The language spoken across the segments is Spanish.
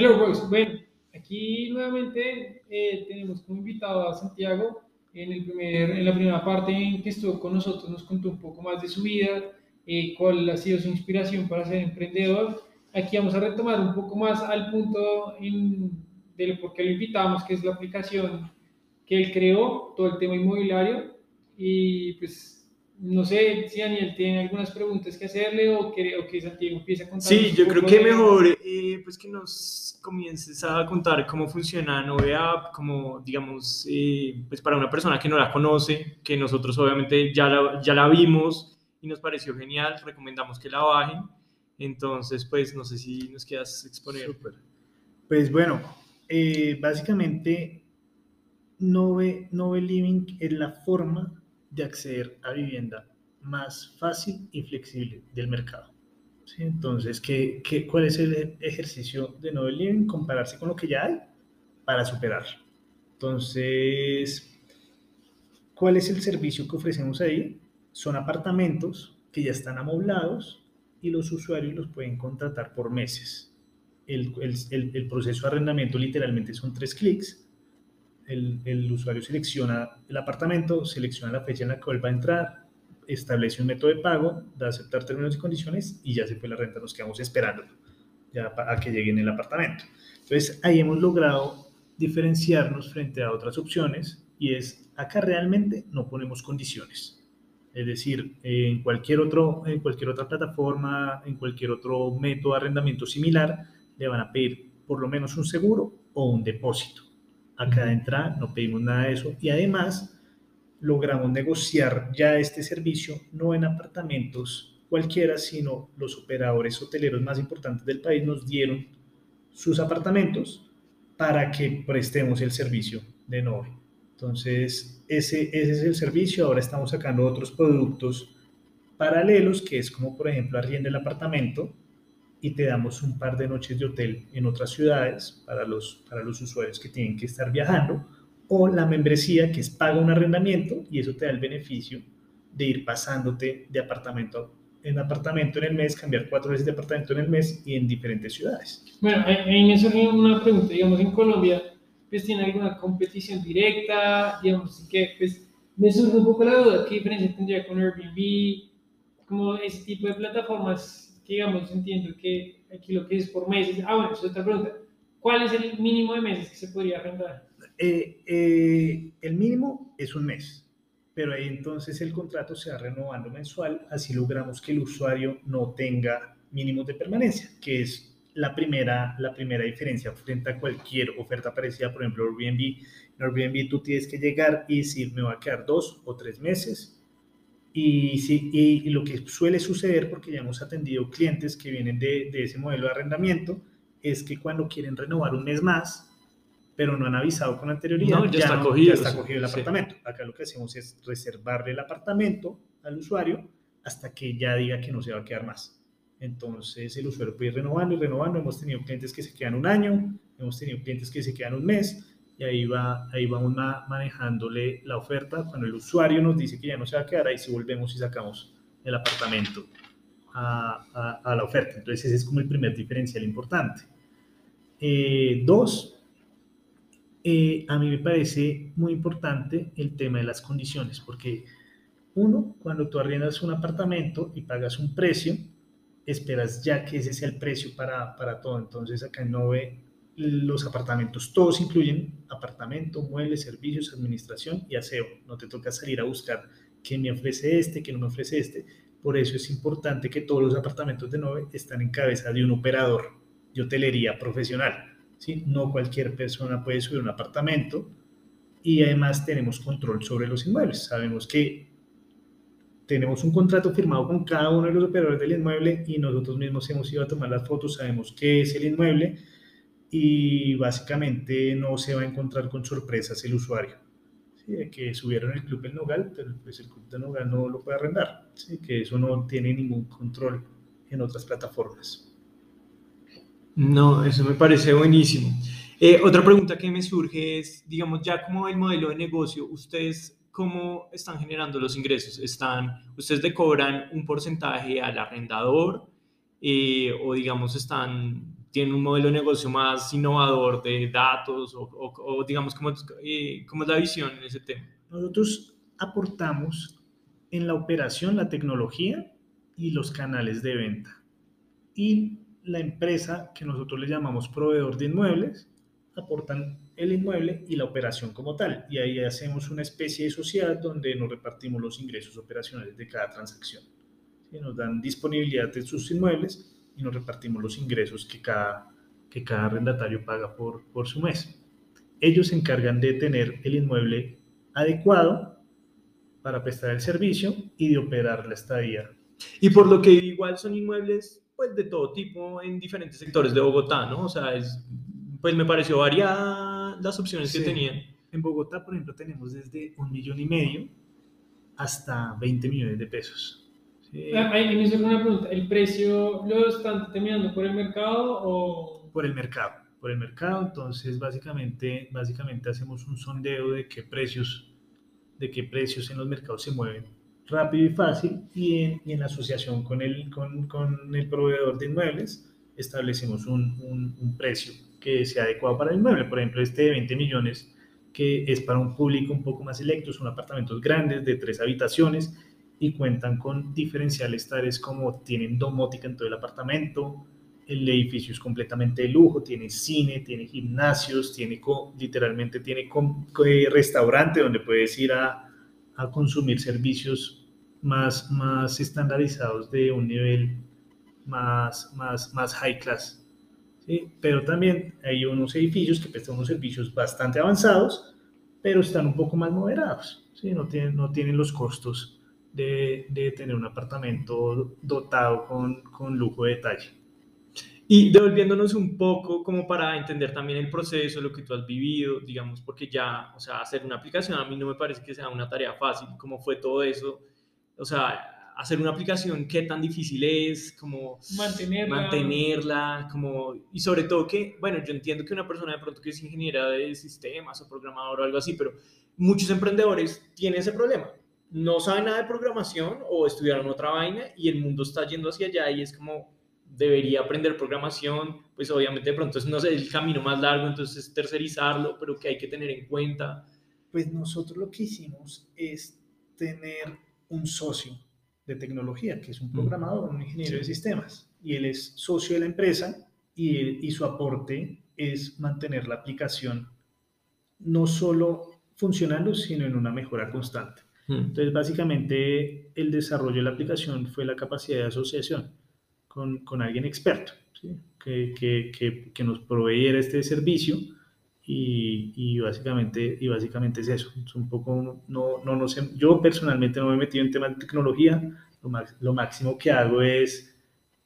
Hello, Rose. Bueno, aquí nuevamente eh, tenemos como invitado a Santiago. En, el primer, en la primera parte en que estuvo con nosotros nos contó un poco más de su vida, eh, cuál ha sido su inspiración para ser emprendedor. Aquí vamos a retomar un poco más al punto en, del por qué lo invitamos, que es la aplicación que él creó, todo el tema inmobiliario. Y pues no sé si Daniel tiene algunas preguntas que hacerle o que, o que Santiago empiece a contar. Sí, yo creo que mejor eh, pues que nos comiences a contar cómo funciona Nove App, como digamos, eh, pues para una persona que no la conoce, que nosotros obviamente ya la, ya la vimos y nos pareció genial, recomendamos que la bajen. Entonces, pues no sé si nos quieras exponer. Super. Pues bueno, eh, básicamente Nove, Nove Living es la forma de acceder a vivienda más fácil y flexible del mercado. Entonces, ¿qué, qué, cuál es el ejercicio de Novel Living? Compararse con lo que ya hay para superar. Entonces, ¿cuál es el servicio que ofrecemos ahí? Son apartamentos que ya están amoblados y los usuarios los pueden contratar por meses. El, el, el proceso de arrendamiento literalmente son tres clics el, usuario selecciona el apartamento, selecciona la fecha en la que va a entrar, establece un método de pago, da aceptar términos y condiciones y ya se fue la renta, nos quedamos esperando ya a que llegue en el apartamento. Entonces ahí hemos logrado diferenciarnos frente a otras opciones y es acá realmente no ponemos condiciones. Es decir, en cualquier, otro, en cualquier otra plataforma, en cualquier otro método de arrendamiento similar, le van a pedir por lo menos un seguro o un depósito acá de entrada, no pedimos nada de eso y además logramos negociar ya este servicio no en apartamentos cualquiera, sino los operadores hoteleros más importantes del país nos dieron sus apartamentos para que prestemos el servicio de Nove. Entonces, ese, ese es el servicio. Ahora estamos sacando otros productos paralelos, que es como, por ejemplo, arrienda el apartamento, y te damos un par de noches de hotel en otras ciudades para los, para los usuarios que tienen que estar viajando, o la membresía que es paga un arrendamiento y eso te da el beneficio de ir pasándote de apartamento en apartamento en el mes, cambiar cuatro veces de apartamento en el mes y en diferentes ciudades. Bueno, ahí me surge una pregunta, digamos, en Colombia, pues tiene alguna competición directa, digamos, que pues me surge un poco la duda, ¿qué diferencia tendría con Airbnb? Como ese tipo de plataformas digamos, entiendo que aquí lo que es por meses. Ah, bueno, es otra pregunta. ¿Cuál es el mínimo de meses que se podría arrendar? Eh, eh, el mínimo es un mes, pero ahí entonces el contrato se va renovando mensual, así logramos que el usuario no tenga mínimos de permanencia, que es la primera, la primera diferencia frente a cualquier oferta parecida, por ejemplo, Airbnb. En Airbnb tú tienes que llegar y decir, me va a quedar dos o tres meses, y, sí, y, lo que suele suceder, porque ya hemos atendido clientes que vienen de, de, ese modelo de arrendamiento, es que cuando quieren renovar un mes más, pero no han avisado con anterioridad, ya, está, cogido, ya está cogido el apartamento. Acá lo que hacemos es reservarle el apartamento al usuario hasta que ya diga que no se va a quedar más. Entonces el usuario puede ir renovando y renovando. Hemos tenido clientes que se quedan un año, hemos tenido clientes que se quedan un mes y ahí, va, ahí vamos manejándole la oferta. Cuando el usuario nos dice que ya no se va a quedar, ahí sí volvemos y sacamos el apartamento a, a, la oferta. Entonces ese es como el primer diferencial importante. Eh, dos, eh, a mí me parece muy importante el tema de las condiciones, porque uno, cuando tú arriendas un apartamento y pagas un precio, esperas ya que ese sea el precio para, para todo. Entonces acá en Nove los apartamentos, todos incluyen apartamento, muebles, servicios, administración y aseo. No te toca salir a buscar qué me ofrece este, qué no me ofrece este. Por eso es importante que todos los apartamentos de Nove están en cabeza de un operador de hotelería profesional. ¿sí? No cualquier persona puede subir un apartamento y además tenemos control sobre los inmuebles. Sabemos que tenemos un contrato firmado con cada uno de los operadores del inmueble y nosotros mismos hemos ido a tomar las fotos, sabemos qué es el inmueble y básicamente no se va a encontrar con sorpresas el usuario. ¿sí? De que subieron el Club del Nogal, pero pues el Club del Nogal no lo puede arrendar, ¿sí? que eso no tiene ningún control en otras plataformas. No, eso me parece buenísimo. Eh, otra pregunta que me surge es, digamos, ya como el modelo de negocio, ¿ustedes cómo están generando los ingresos? ¿Están, ¿Ustedes le cobran un porcentaje al arrendador eh, o digamos están tienen un modelo de negocio más innovador de datos o, o, digamos, ¿cómo, eh, ¿cómo es la visión en ese tema? Nosotros aportamos en la operación la tecnología y los canales de venta. Y la empresa que nosotros le llamamos proveedor de inmuebles aportan el inmueble y la operación como tal. Y ahí hacemos una especie de sociedad donde nos repartimos los ingresos operacionales de cada transacción. Nos dan disponibilidad de sus inmuebles y nos repartimos los ingresos que cada, que cada arrendatario paga por, por su mes. Ellos se encargan de tener el inmueble adecuado para prestar el servicio y de operar la estadía. Y por lo que igual son inmuebles pues de todo tipo en diferentes sectores de Bogotá, ¿no? O sea, es, pues me pareció variada las opciones que tenían. En Bogotá, por ejemplo, tenemos desde un millón y medio hasta 20 millones de pesos. Sí. Ah, ahí me hizo una pregunta, ¿el precio lo están determinando por el mercado o...? Por el mercado, por el mercado, entonces básicamente, básicamente hacemos un sondeo de qué precios, de qué precios en los mercados se mueven rápido y fácil y en, y en asociación con el, con, con, el proveedor de inmuebles establecemos un, un, un, precio que sea adecuado para el inmueble. Por ejemplo, este de 20 millones que es para un público un poco más selecto, son apartamentos grandes de tres habitaciones y cuentan con diferenciales tales como tienen domótica en todo el apartamento, el edificio es completamente de lujo, tiene cine, tiene gimnasios, tiene literalmente tiene eh, restaurante donde puedes ir a, a, consumir servicios más, más estandarizados de un nivel más, más, más high class. ¿sí? Pero también hay unos edificios que prestan unos servicios bastante avanzados, pero están un poco más moderados, ¿sí? no, tienen, no tienen los costos de, tener un apartamento dotado con, con lujo de detalle. Y devolviéndonos un poco como para entender también el proceso, lo que tú has vivido, digamos, porque ya, o sea, hacer una aplicación a mí no me parece que sea una tarea fácil, cómo fue todo eso, o sea, hacer una aplicación, qué tan difícil es, como mantenerla, mantenerla como, y sobre todo que, bueno, yo entiendo que una persona de pronto que es ingeniera de sistemas o programador o algo así, pero muchos emprendedores tienen ese problema, no saben nada de programación o estudiaron otra vaina y el mundo está yendo hacia allá y es como debería aprender programación, pues obviamente de pronto es no sé, el camino más largo, entonces tercerizarlo, pero que hay que tener en cuenta. Pues nosotros lo que hicimos es tener un socio de tecnología, que es un mm. programador, un ingeniero de sistemas, y él es socio de la empresa y, y su aporte es mantener la aplicación no solo funcionando, sino en una mejora constante. Hmm. Entonces, básicamente, el desarrollo de la aplicación fue la capacidad de asociación con, con alguien experto, que, que, que, nos proveyera este servicio y, y, básicamente, y básicamente es eso. Es un poco, no, no, no sé, yo personalmente no me he metido en temas de tecnología, lo, lo máximo que hago es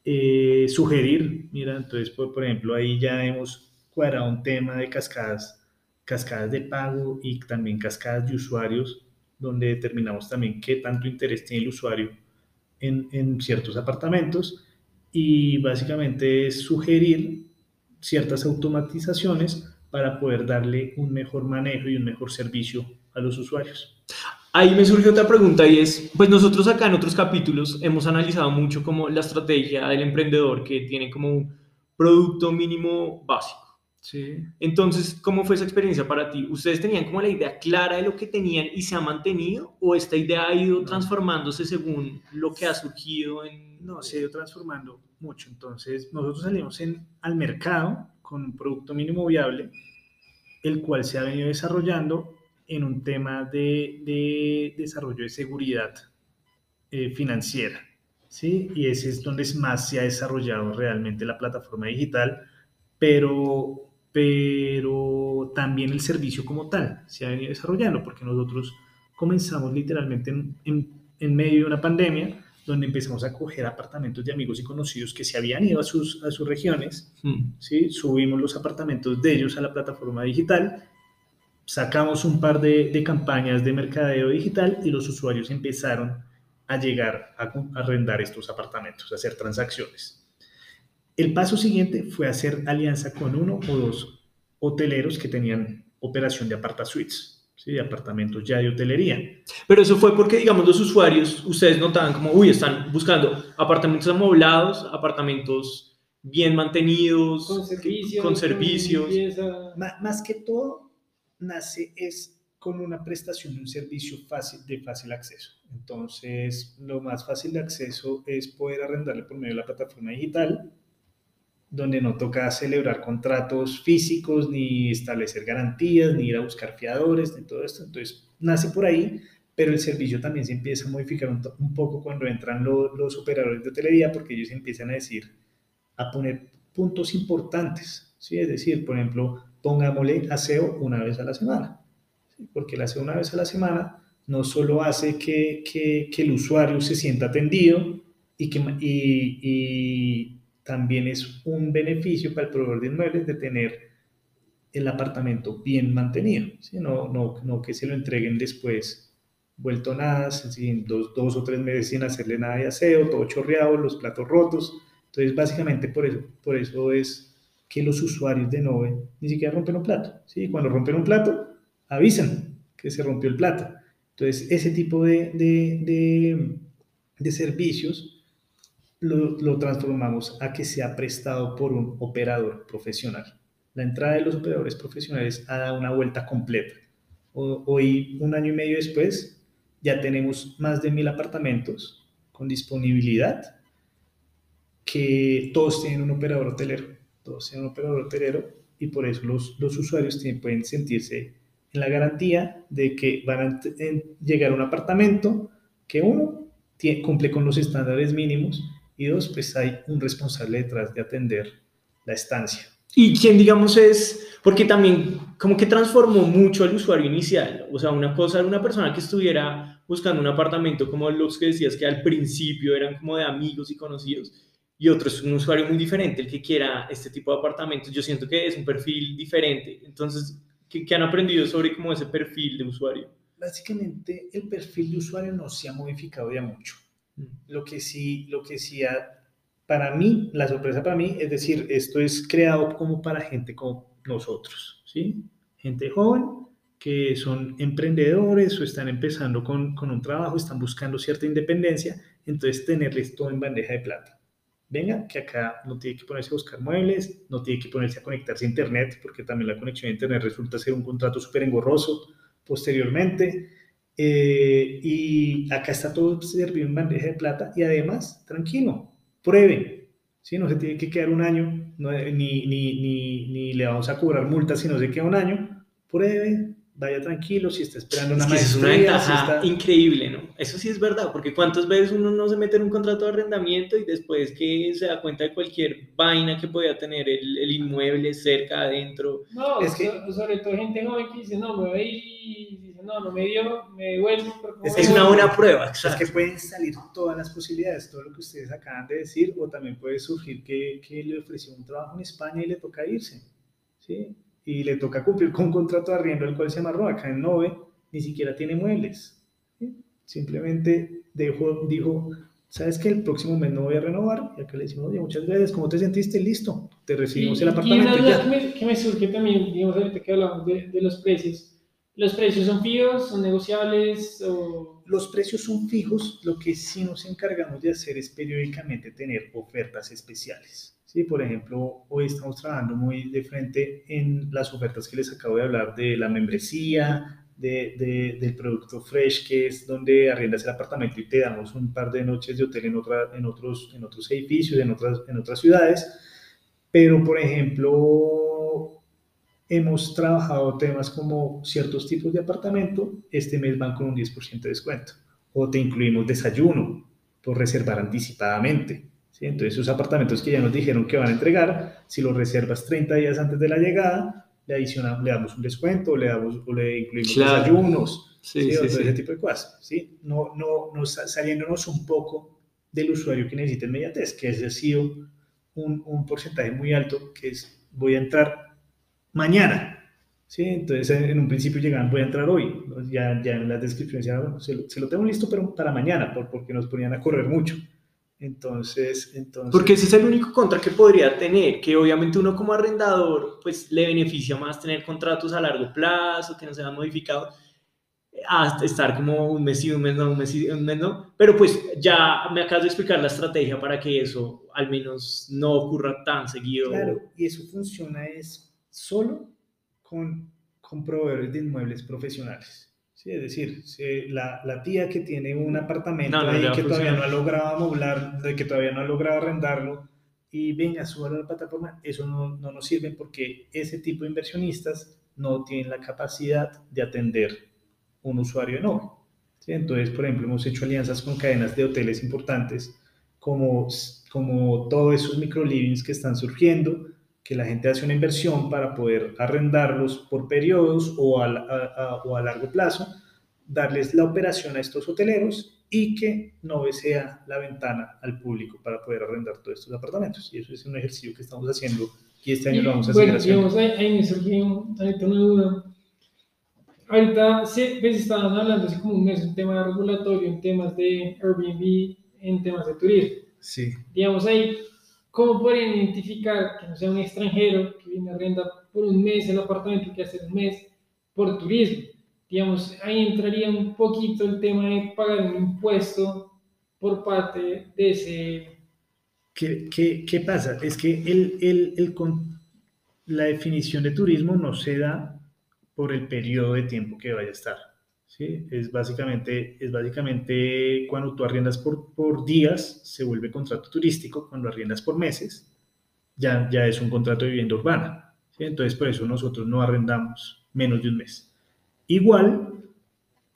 eh, sugerir, mira, entonces, por, por ejemplo, ahí ya hemos cuadrado un tema de cascadas, cascadas de pago y también cascadas de usuarios donde determinamos también qué tanto interés tiene el usuario en, en ciertos apartamentos y básicamente es sugerir ciertas automatizaciones para poder darle un mejor manejo y un mejor servicio a los usuarios. Ahí me surge otra pregunta y es, pues nosotros acá en otros capítulos hemos analizado mucho como la estrategia del emprendedor que tiene como un producto mínimo básico. Sí. Entonces, ¿cómo fue esa experiencia para ti? ¿Ustedes tenían como la idea clara de lo que tenían y se ha mantenido? ¿O esta idea ha ido transformándose según lo que ha surgido? En... No, se ha ido transformando mucho. Entonces, nosotros salimos en, al mercado con un producto mínimo viable, el cual se ha venido desarrollando en un tema de, de desarrollo de seguridad eh, financiera. ¿sí? Y ese es donde más se ha desarrollado realmente la plataforma digital, pero pero también el servicio como tal se ha venido desarrollando, porque nosotros comenzamos literalmente en, en, medio de una pandemia, donde empezamos a coger apartamentos de amigos y conocidos que se habían ido a sus, a sus regiones, hmm. ¿sí? subimos los apartamentos de ellos a la plataforma digital, sacamos un par de, de campañas de mercadeo digital y los usuarios empezaron a llegar a, a arrendar estos apartamentos, a hacer transacciones. El paso siguiente fue hacer alianza con uno o dos hoteleros que tenían operación de apartasuites, ¿sí? de apartamentos ya de hotelería. Pero eso fue porque, digamos, los usuarios, ustedes notaban como, uy, están buscando apartamentos amoblados, apartamentos bien mantenidos, Con servicios. con servicios. Más que todo, nace es con una prestación de un servicio fácil, de fácil acceso. Entonces, lo más fácil de acceso es poder arrendarle por medio de la plataforma digital, donde no toca celebrar contratos físicos, ni establecer garantías, ni ir a buscar fiadores, ni todo esto. Entonces, nace por ahí, pero el servicio también se empieza a modificar un, poco cuando entran lo- los operadores de hotelería, porque ellos empiezan a decir, a poner puntos importantes, ¿sí? Es decir, por ejemplo, pongámosle aseo una vez a la semana, porque el aseo una vez a la semana no solo hace que, que- que el usuario se sienta atendido y, que, y también es un beneficio para el proveedor de inmuebles de tener el apartamento bien mantenido, ¿sí? no, no, no que se lo entreguen después vuelto nada, sin dos, dos o tres meses sin hacerle nada de aseo, todo chorreado, los platos rotos. Entonces, básicamente por eso, por eso es que los usuarios de Nove ni siquiera rompen un plato. ¿sí? Cuando rompen un plato, avisan que se rompió el plato. Entonces, ese tipo de, de, de, de servicios lo, lo transformamos a que sea prestado por un operador profesional. La entrada de los operadores profesionales ha dado una vuelta completa. Hoy, un año y medio después, ya tenemos más de mil apartamentos con disponibilidad que todos tienen un operador hotelero, todos tienen un operador hotelero y por eso los, los usuarios tienen- pueden sentirse en la garantía de que van a llegar a un apartamento que uno tie- cumple con los estándares mínimos y dos, pues hay un responsable detrás de atender la estancia. Y quien, digamos, es, porque también como que transformó mucho al usuario inicial. O sea, una cosa era una persona que estuviera buscando un apartamento como los que decías que al principio eran como de amigos y conocidos. Y otro es un usuario muy diferente, el que quiera este tipo de apartamentos. Yo siento que es un perfil diferente. Entonces, ¿qué, qué han aprendido sobre como ese perfil de usuario? Básicamente, el perfil de usuario no se ha modificado ya mucho. Lo que sí, lo que sí ha, para mí, la sorpresa para mí, es decir, esto es creado como para gente como nosotros, ¿sí? Gente joven que son emprendedores o están empezando con, con un trabajo, están buscando cierta independencia, entonces tenerles todo en bandeja de plata. Venga, que acá no tiene que ponerse a buscar muebles, no tiene que ponerse a conectarse a internet, porque también la conexión a internet resulta ser un contrato súper engorroso posteriormente. Eh, y acá está todo servido en bandeja de plata y además, tranquilo, prueben. ¿sí? No se tiene que quedar un año, no, ni, ni, ni, ni, le vamos a cobrar multas si no se queda un año. Pruebe, vaya tranquilo, si está esperando una es que maestría. Es una ventaja si está... increíble, ¿no? Eso sí es verdad, porque cuántas veces uno no se mete en un contrato de arrendamiento y después que se da cuenta de cualquier vaina que podía tener el, el inmueble cerca, adentro. No, Es que- so- sobre todo gente joven que dice, no, me voy no, no me dio, me devuelvo. pero ¿cómo Es Es una buena prueba, Es exacto. que pueden salir todas las posibilidades, todo lo que ustedes acaban de decir, o también puede surgir que, que le ofreció un trabajo en España y le toca irse, ¿sí? Y le toca cumplir con un contrato de arriendo, el cual se amarró acá en Nove, ni siquiera tiene muebles. ¿sí? Simplemente dejó, dijo, ¿sabes que El próximo mes no voy a renovar. Y acá le decimos, oye, muchas gracias, ¿cómo te sentiste? Listo, te recibimos Y- el y apartamento. una y duda que me, que me surge también, digamos, ahorita que hablamos de, de los precios. ¿Los precios son fijos, son negociables o...? Los precios son fijos, lo que sí nos encargamos de hacer es periódicamente tener ofertas especiales. ¿sí? Por ejemplo, hoy estamos trabajando muy de frente en las ofertas que les acabo de hablar de la membresía, de, de- del producto Fresh, que es donde arriendas el apartamento y te damos un par de noches de hotel en, otra, en, otros, en otros edificios, en otras, en otras ciudades. Pero, por ejemplo, hemos trabajado temas como ciertos tipos de apartamento, este mes van con un 10% de descuento. O te incluimos desayuno por reservar anticipadamente. ¿sí? Entonces, esos apartamentos que ya nos dijeron que van a entregar, si los reservas 30 días antes de la llegada, le, adicionamos, le damos un descuento, le, damos, o le incluimos Claro. desayunos, Sí, ¿sí? o sí. ese tipo de cosas. ¿sí? No, no, no sa- saliéndonos un poco del usuario que necesita inmediatez, que ese ha sido un, un porcentaje muy alto, que es voy a entrar mañana. ¿sí? Entonces, en, en un principio llegaban, voy a entrar hoy. ¿no? Ya, ya en las descripciones, ya, bueno, se, lo, se lo tengo listo, pero para mañana, por, porque nos ponían a correr mucho. Entonces, entonces Porque ese es el único contra que podría tener, que obviamente uno como arrendador, pues le beneficia más tener contratos a largo plazo, que no se han modificado. a estar como un mes y un mes no, un mes y un mes no. Pero pues ya me acabas de explicar la estrategia para que eso al menos no ocurra tan seguido. Claro, y eso funciona es solo con, con proveedores de inmuebles profesionales. Sí, es decir, la, la, tía que tiene un apartamento ahí que todavía no ha logrado amoblar, que todavía no ha logrado arrendarlo, y venga, suba a la plataforma, eso no, no, nos sirve porque ese tipo de inversionistas no tienen la capacidad de atender un usuario de nube. Entonces, por ejemplo, hemos hecho alianzas con cadenas de hoteles importantes, como, como todos esos microlivings que están surgiendo, que la gente hace una inversión para poder arrendarlos por periodos o a, o a largo plazo, darles la operación a estos hoteleros y que Nove sea la ventana al público para poder arrendar todos estos apartamentos. Y eso es un ejercicio que estamos haciendo y este año lo vamos a seguir haciendo. Bueno, ahí, me surgió ahorita una duda. Ahorita se pues, estaban hablando hace como un mes un tema regulatorio en temas de Airbnb, en temas de turismo. Sí. Digamos ahí, ¿cómo pueden identificar que no sea un extranjero que viene a arrendar por un mes el apartamento que hace un mes por turismo? Digamos, ahí entraría un poquito el tema de pagar un impuesto por parte de ese ¿Qué, qué, qué pasa? Es que el, el, el, la definición de turismo no se da por el periodo de tiempo que vaya a estar. Es, básicamente, cuando tú arriendas por, días, se vuelve contrato turístico, cuando arriendas por meses, ya, es un contrato de vivienda urbana. ¿sí? Entonces, por eso nosotros no arrendamos menos de un mes. Igual,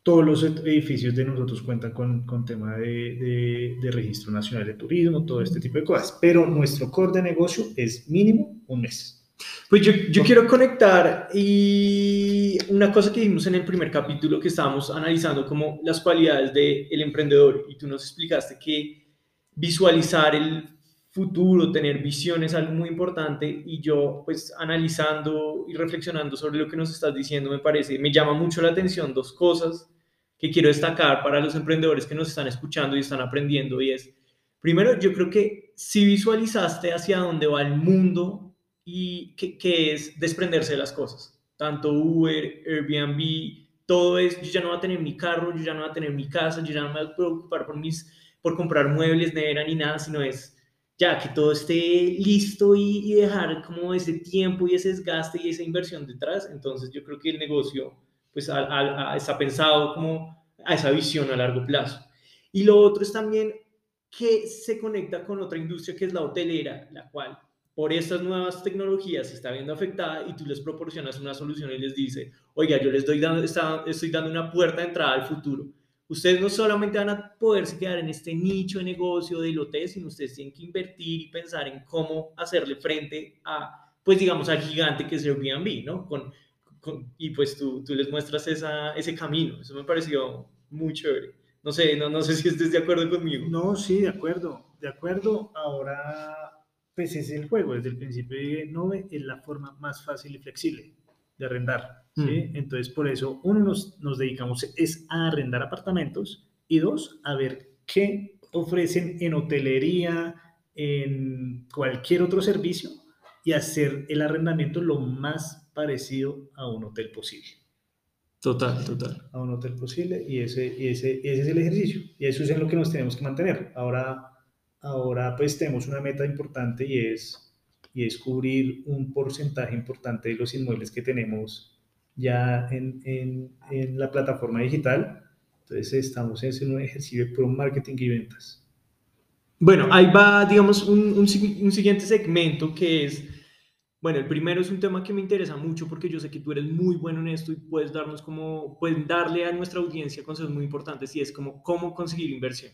todos los edificios de nosotros cuentan con, con tema de, de, registro nacional de turismo, todo este tipo de cosas, pero nuestro core de negocio es mínimo un mes. Pues yo, yo quiero conectar y una cosa que vimos en el primer capítulo que estábamos analizando como las cualidades del emprendedor y tú nos explicaste que visualizar el futuro, tener visiones es algo muy importante y yo pues analizando y reflexionando sobre lo que nos estás diciendo me parece, me llama mucho la atención dos cosas que quiero destacar para los emprendedores que nos están escuchando y están aprendiendo y es, primero, yo creo que si visualizaste hacia dónde va el mundo y que, es desprenderse de las cosas, tanto Uber, Airbnb, todo es, yo ya no voy a tener mi carro, yo ya no voy a tener mi casa, yo ya no me voy a preocupar por, mis, por comprar muebles, nevera ni nada, sino es ya que todo esté listo y, dejar como ese tiempo y ese desgaste y esa inversión detrás, entonces yo creo que el negocio pues está pensado como a esa visión a largo plazo. Y lo otro es también que se conecta con otra industria que es la hotelera, la cual por estas nuevas tecnologías se está viendo afectada y tú les proporcionas una solución y les dice, oiga, yo les doy estoy dando una puerta de entrada al futuro. Ustedes no solamente van a poderse quedar en este nicho de negocio del hotel, sino ustedes tienen que invertir y pensar en cómo hacerle frente a, pues digamos, al gigante que es Airbnb, ¿no? Con, y pues tú, les muestras ese camino. Eso me pareció muy chévere. No sé, no, no sé si estés de acuerdo conmigo. No, sí, de acuerdo, de acuerdo. Ahora, pues es el juego. Desde el principio de Nove es la forma más fácil y flexible de arrendar. ¿sí? Mm. Entonces, por eso, uno, nos, nos dedicamos es a arrendar apartamentos y dos, a ver qué ofrecen en hotelería, en cualquier otro servicio y hacer el arrendamiento lo más parecido a un hotel posible. Total, total. A un hotel posible y ese, y ese, ese es el ejercicio y eso es en lo que nos tenemos que mantener. Ahora, ahora pues tenemos una meta importante y es, y es cubrir un porcentaje importante de los inmuebles que tenemos ya en, en, la plataforma digital. Entonces estamos en un ejercicio de pro y ventas. Bueno, ahí va, digamos, un, un, un siguiente segmento que es bueno, el primero es un tema que me interesa mucho porque yo sé que tú eres muy bueno en esto y puedes darnos como, pueden darle a nuestra audiencia consejos muy importantes y es como cómo conseguir inversión.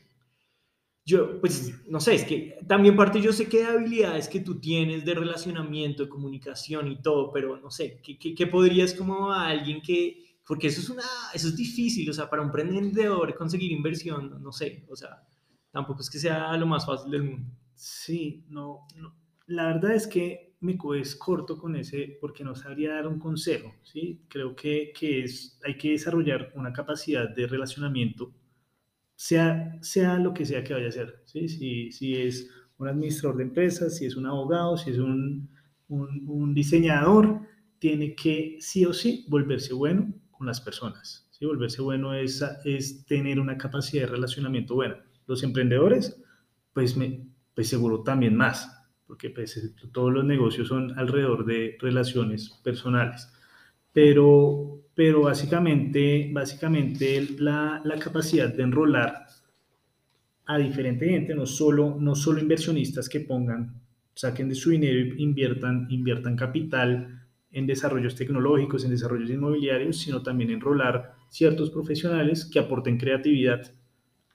Yo, pues, no sé, es que también parte yo sé que habilidades que tú tienes de relacionamiento, de comunicación y todo, pero no sé, ¿qué, qué, podrías como alguien que, porque eso es una, eso es difícil, o sea, para un emprendedor conseguir inversión, no, sé, o sea, tampoco es que sea lo más fácil del mundo. Sí, no, no. la verdad es que me es corto con ese porque no sabría dar un consejo, ¿sí? Creo que, que, es, hay que desarrollar una capacidad de relacionamiento, sea, sea lo que sea que vaya a ser, ¿sí? Si, si es un administrador de empresas, si es un abogado, si es un, un, diseñador, tiene que sí o sí volverse bueno con las personas, ¿sí? Volverse bueno es, es tener una capacidad de relacionamiento buena. Los emprendedores, pues, me, pues seguro también más, porque pues, todos los negocios son alrededor de relaciones personales. Pero, pero básicamente, básicamente la, la capacidad de enrolar a diferente gente, no solo, no solo inversionistas que pongan, saquen de su dinero e inviertan, inviertan capital en desarrollos tecnológicos, en desarrollos inmobiliarios, sino también enrolar ciertos profesionales que aporten creatividad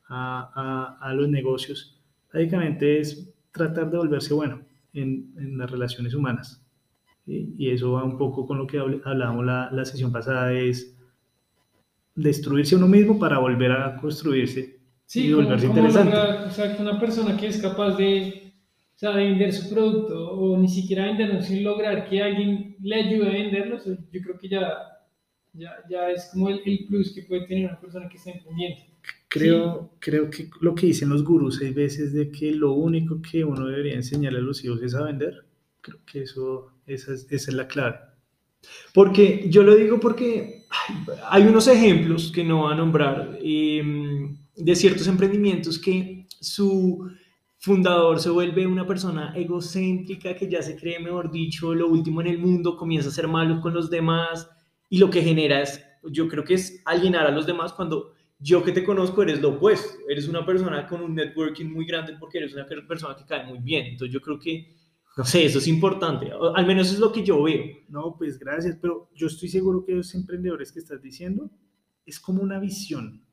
a, a, a los negocios. Básicamente es tratar de volverse bueno en, en las relaciones humanas. Y eso va un poco con lo que hablábamos la, la sesión pasada, es destruirse uno mismo para volver a construirse sí, y volverse como, interesante. o sea, una persona que es capaz de, o sea, de vender su producto o ni siquiera venderlo sin lograr que alguien le ayude a venderlo, yo creo que ya, ya, ya es como el, el, plus que puede tener una persona que está emprendiendo. Creo, sí. creo que lo que dicen los gurús hay veces de que lo único que uno debería enseñarle a los hijos es a vender. Creo que eso, esa es, la clave. Porque yo lo digo porque hay unos ejemplos que no va a nombrar eh, de ciertos emprendimientos que su fundador se vuelve una persona egocéntrica que ya se cree, mejor dicho, lo último en el mundo, comienza a ser malo con los demás y lo que genera es, yo creo que es alienar a los demás cuando yo que te conozco eres lo opuesto, eres una persona con un networking muy grande porque eres una persona que cae muy bien, entonces yo creo que no sé, eso es importante, al menos es lo que yo veo. No, pues gracias, pero yo estoy seguro que los emprendedores que estás diciendo es como una visión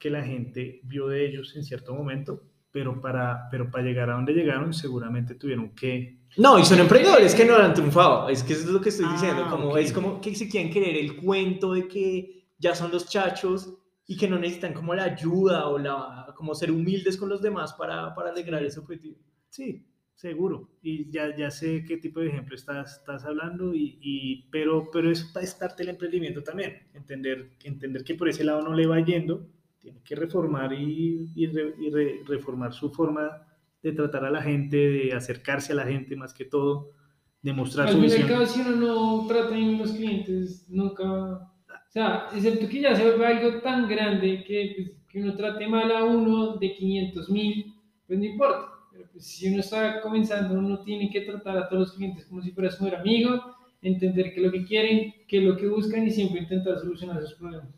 que la gente vio de ellos en cierto momento, pero para, pero para llegar a donde llegaron seguramente tuvieron que... No, y son emprendedores que no han triunfado, es que eso es lo que estoy ah, diciendo, como, okay. es como que se quieren creer el cuento de que ya son los chachos y que no necesitan como la ayuda o la, como ser humildes con los demás para, para lograr ese objetivo. Sí, seguro. Y ya, ya sé qué tipo de ejemplo estás, estás hablando, y, y, pero, pero es, es parte del emprendimiento también. Entender, entender que por ese lado no le va yendo, tiene que reformar y, y, re, y re, reformar su forma de tratar a la gente, de acercarse a la gente más que todo, de mostrar Al su visión. Al si uno no trata bien los clientes, nunca... O sea, excepto que ya se vuelve algo tan grande que, pues, que uno trate mal a uno de 500 mil, pues no importa si uno está comenzando, uno tiene que tratar a todos los clientes como si fuera su mejor amigo, entender qué es lo que quieren, qué es lo que buscan y siempre intentar solucionar esos problemas.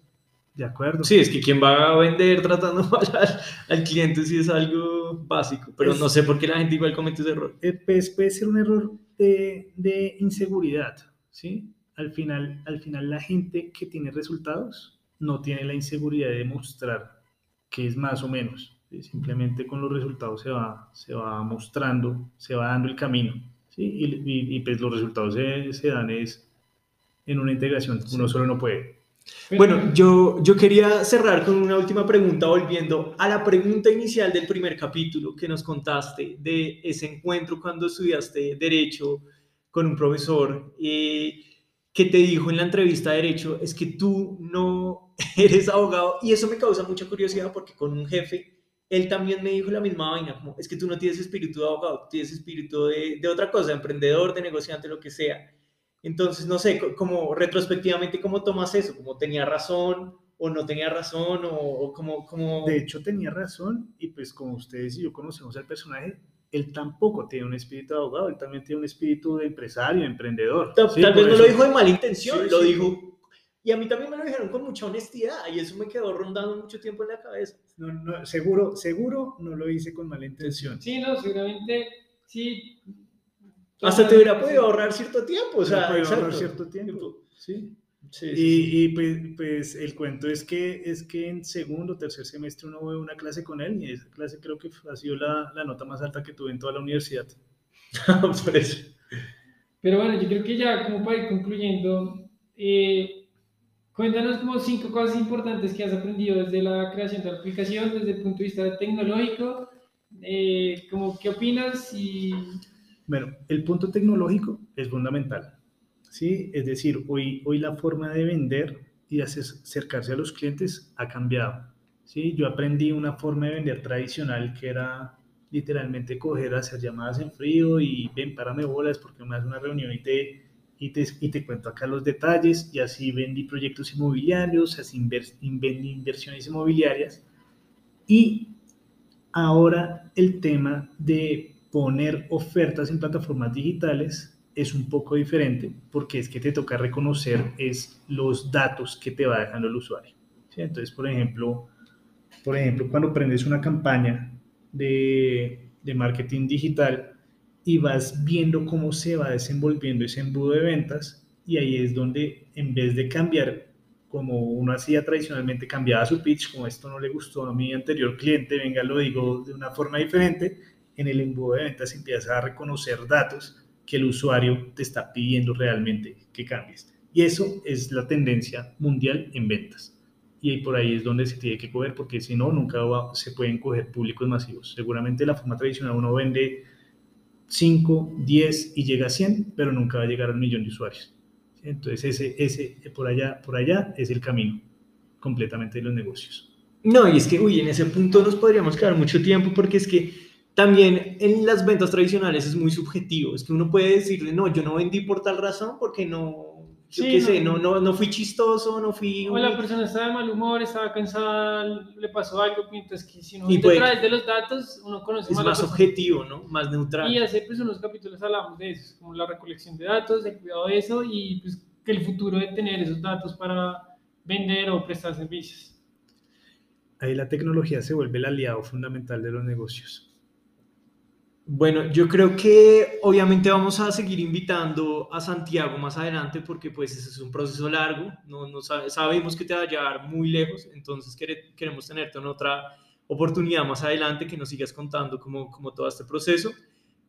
De acuerdo. Sí, es que quien va a vender tratando mal al, al cliente sí es algo básico, pero es, no sé por qué la gente igual comete ese error. Eh, pues, puede ser un error de, de inseguridad, ¿sí? Al final, al final la gente que tiene resultados no tiene la inseguridad de mostrar que es más o menos. Simplemente con los resultados se va, se va mostrando, se va dando el camino. ¿sí? Y, y, y pues los resultados se, se, dan es en una integración. Uno solo no puede. Bueno, yo, yo quería cerrar con una última pregunta, volviendo a la pregunta inicial del primer capítulo que nos contaste de ese encuentro cuando estudiaste Derecho con un profesor eh, que te dijo en la entrevista de Derecho es que tú no eres abogado y eso me causa mucha curiosidad porque con un jefe él también me dijo la misma vaina, como es que tú no tienes espíritu de abogado, tienes espíritu de, de otra cosa, de emprendedor, de negociante, lo que sea. Entonces, no sé, como retrospectivamente, ¿cómo tomas eso? ¿Como tenía razón o no tenía razón o, o como, como... De hecho, tenía razón y pues como ustedes y yo conocemos al personaje, él tampoco tiene un espíritu de abogado, él también tiene un espíritu de empresario, emprendedor. Tal, sí, tal vez no lo dijo de mala intención, sí, lo sí. dijo y a mí también me lo dijeron con mucha honestidad y eso me quedó rondando mucho tiempo en la cabeza. No, no, seguro, seguro no lo hice con mala intención. Sí, no, seguramente sí. Hasta te hubiera podido ahorrar cierto tiempo, o sea, ahorrar cierto tiempo. Sí. Sí, sí, y, sí. y pues, pues, el cuento es que, es que en segundo o tercer semestre uno ve una clase con él y esa clase creo que ha sido la, la nota más alta que tuve en toda la universidad. Por eso. Pero bueno, yo creo que ya como para ir concluyendo, eh, Cuéntanos como cinco cosas importantes que has aprendido desde la creación de la aplicación, desde el punto de vista tecnológico, eh, como qué opinas y... Bueno, el punto tecnológico es fundamental, ¿sí? Es decir, hoy, hoy la forma de vender y de acercarse a los clientes ha cambiado, ¿sí? Yo aprendí una forma de vender tradicional que era literalmente coger, hacer llamadas en frío y ven, párame bolas porque me hace una reunión y te y te, y te cuento acá los detalles, y así vendí proyectos inmobiliarios, así vendí inversiones inmobiliarias, y ahora el tema de poner ofertas en plataformas digitales es un poco diferente, porque es que te toca reconocer es los datos que te va dejando el usuario. Entonces, por ejemplo, por ejemplo, cuando prendes una campaña de, de marketing digital, y vas viendo cómo se va desenvolviendo ese embudo de ventas y ahí es donde en vez de cambiar como uno hacía tradicionalmente, cambiaba su pitch, como esto no le gustó a mi anterior cliente, venga, lo digo de una forma diferente, en el embudo de ventas empieza a reconocer datos que el usuario te está pidiendo realmente que cambies. Y eso es la tendencia mundial en ventas. Y por ahí es donde se tiene que coger, porque si no, nunca se pueden coger públicos masivos. Seguramente la forma tradicional uno vende 5, 10 y llega a 100, pero nunca va a llegar al millón de usuarios. Entonces ese, ese por, allá, por allá es el camino completamente de los negocios. No, y es que, uy, en ese punto nos podríamos quedar mucho tiempo porque es que también en las ventas tradicionales es muy subjetivo. Es que uno puede decirle, no, yo no vendí por tal razón porque no, yo qué sé, no, no, no fui chistoso, no fui... O la persona estaba de mal humor, estaba cansada, le pasó algo, mientras que si no y pues, de los datos, uno conoce es más, más objetivo, ¿no? Más neutral. Y hace pues unos capítulos hablamos de eso, como la recolección de datos, el cuidado de eso y pues que el futuro de tener esos datos para vender o prestar servicios. Ahí la tecnología se vuelve el aliado fundamental de los negocios. Bueno, yo creo que obviamente vamos a seguir invitando a Santiago más adelante porque pues ese es un proceso largo, no, no sabemos que te va a llevar muy lejos, entonces queremos tenerte en otra oportunidad más adelante que nos sigas contando como, como todo este proceso.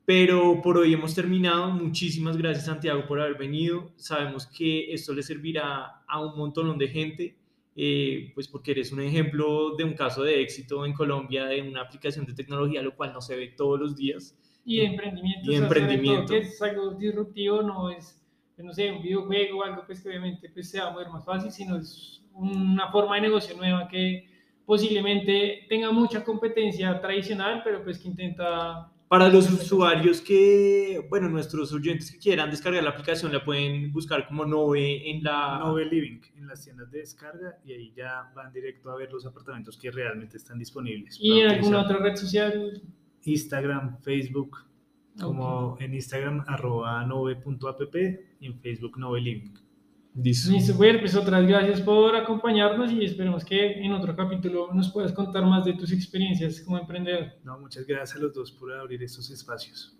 Pero por hoy hemos terminado. Muchísimas gracias Santiago por haber venido. Sabemos que esto le servirá a un montón de gente, eh, pues porque eres un ejemplo de un caso de éxito en Colombia de una aplicación de tecnología, lo cual no se ve todos los días. Y emprendimiento. Y emprendimiento. que es algo disruptivo, no es, no sé, un videojuego o algo pues, que obviamente pues, se va a mover más fácil, sino es una forma de negocio nueva que posiblemente tenga mucha competencia tradicional, pero pues que intenta para los usuarios que, bueno, nuestros oyentes que quieran descargar la aplicación, la pueden buscar como Nove en la... Nove Living, en las tiendas de descarga, y ahí ya van directo a ver los apartamentos que realmente están disponibles. ¿Y en alguna otra red social? Instagram, Facebook, como en Instagram, arroba nove.app, y en Facebook, Nove Living. Listo, pues otras gracias por acompañarnos y esperemos que en otro capítulo nos puedas contar más de tus experiencias como emprendedor. No, muchas gracias a los dos por abrir estos espacios.